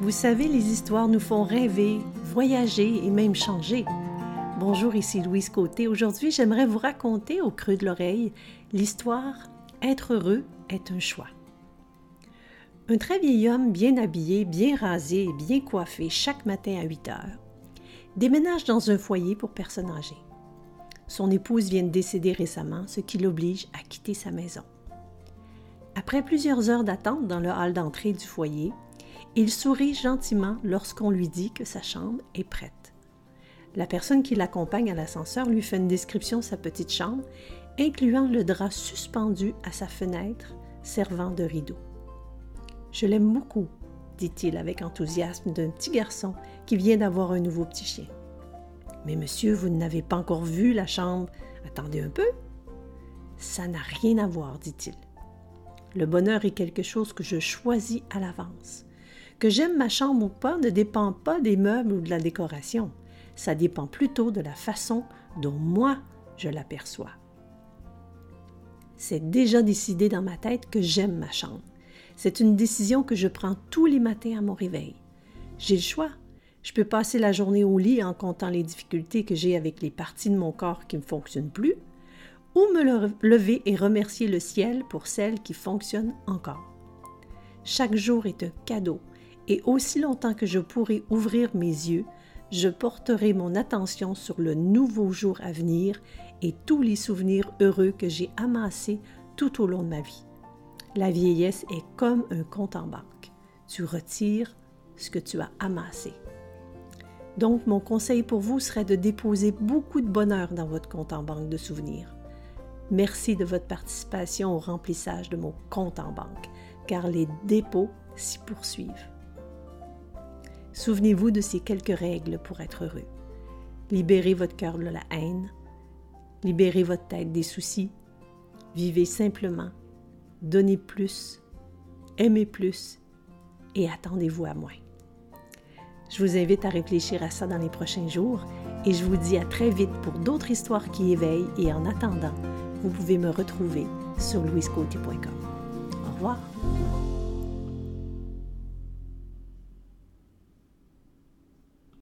Vous savez, les histoires nous font rêver, voyager et même changer. Bonjour, ici Louise Côté. Aujourd'hui, j'aimerais vous raconter au creux de l'oreille l'histoire Être heureux est un choix. Un très vieil homme bien habillé, bien rasé et bien coiffé chaque matin à 8 heures déménage dans un foyer pour personnes âgées. Son épouse vient de décéder récemment, ce qui l'oblige à quitter sa maison. Après plusieurs heures d'attente dans le hall d'entrée du foyer, il sourit gentiment lorsqu'on lui dit que sa chambre est prête. La personne qui l'accompagne à l'ascenseur lui fait une description de sa petite chambre, incluant le drap suspendu à sa fenêtre servant de rideau. Je l'aime beaucoup, dit-il avec enthousiasme d'un petit garçon qui vient d'avoir un nouveau petit chien. Mais monsieur, vous n'avez pas encore vu la chambre. Attendez un peu. Ça n'a rien à voir, dit-il. Le bonheur est quelque chose que je choisis à l'avance. Que j'aime ma chambre ou pas ne dépend pas des meubles ou de la décoration. Ça dépend plutôt de la façon dont moi je l'aperçois. C'est déjà décidé dans ma tête que j'aime ma chambre. C'est une décision que je prends tous les matins à mon réveil. J'ai le choix. Je peux passer la journée au lit en comptant les difficultés que j'ai avec les parties de mon corps qui ne fonctionnent plus, ou me lever et remercier le ciel pour celles qui fonctionnent encore. Chaque jour est un cadeau et aussi longtemps que je pourrai ouvrir mes yeux, je porterai mon attention sur le nouveau jour à venir et tous les souvenirs heureux que j'ai amassés tout au long de ma vie. La vieillesse est comme un compte en banque. Tu retires ce que tu as amassé. Donc, mon conseil pour vous serait de déposer beaucoup de bonheur dans votre compte en banque de souvenirs. Merci de votre participation au remplissage de mon compte en banque, car les dépôts s'y poursuivent. Souvenez-vous de ces quelques règles pour être heureux. Libérez votre cœur de la haine, libérez votre tête des soucis, vivez simplement, donnez plus, aimez plus et attendez-vous à moins. Je vous invite à réfléchir à ça dans les prochains jours et je vous dis à très vite pour d'autres histoires qui éveillent et en attendant, vous pouvez me retrouver sur louisecôté.com. Au revoir.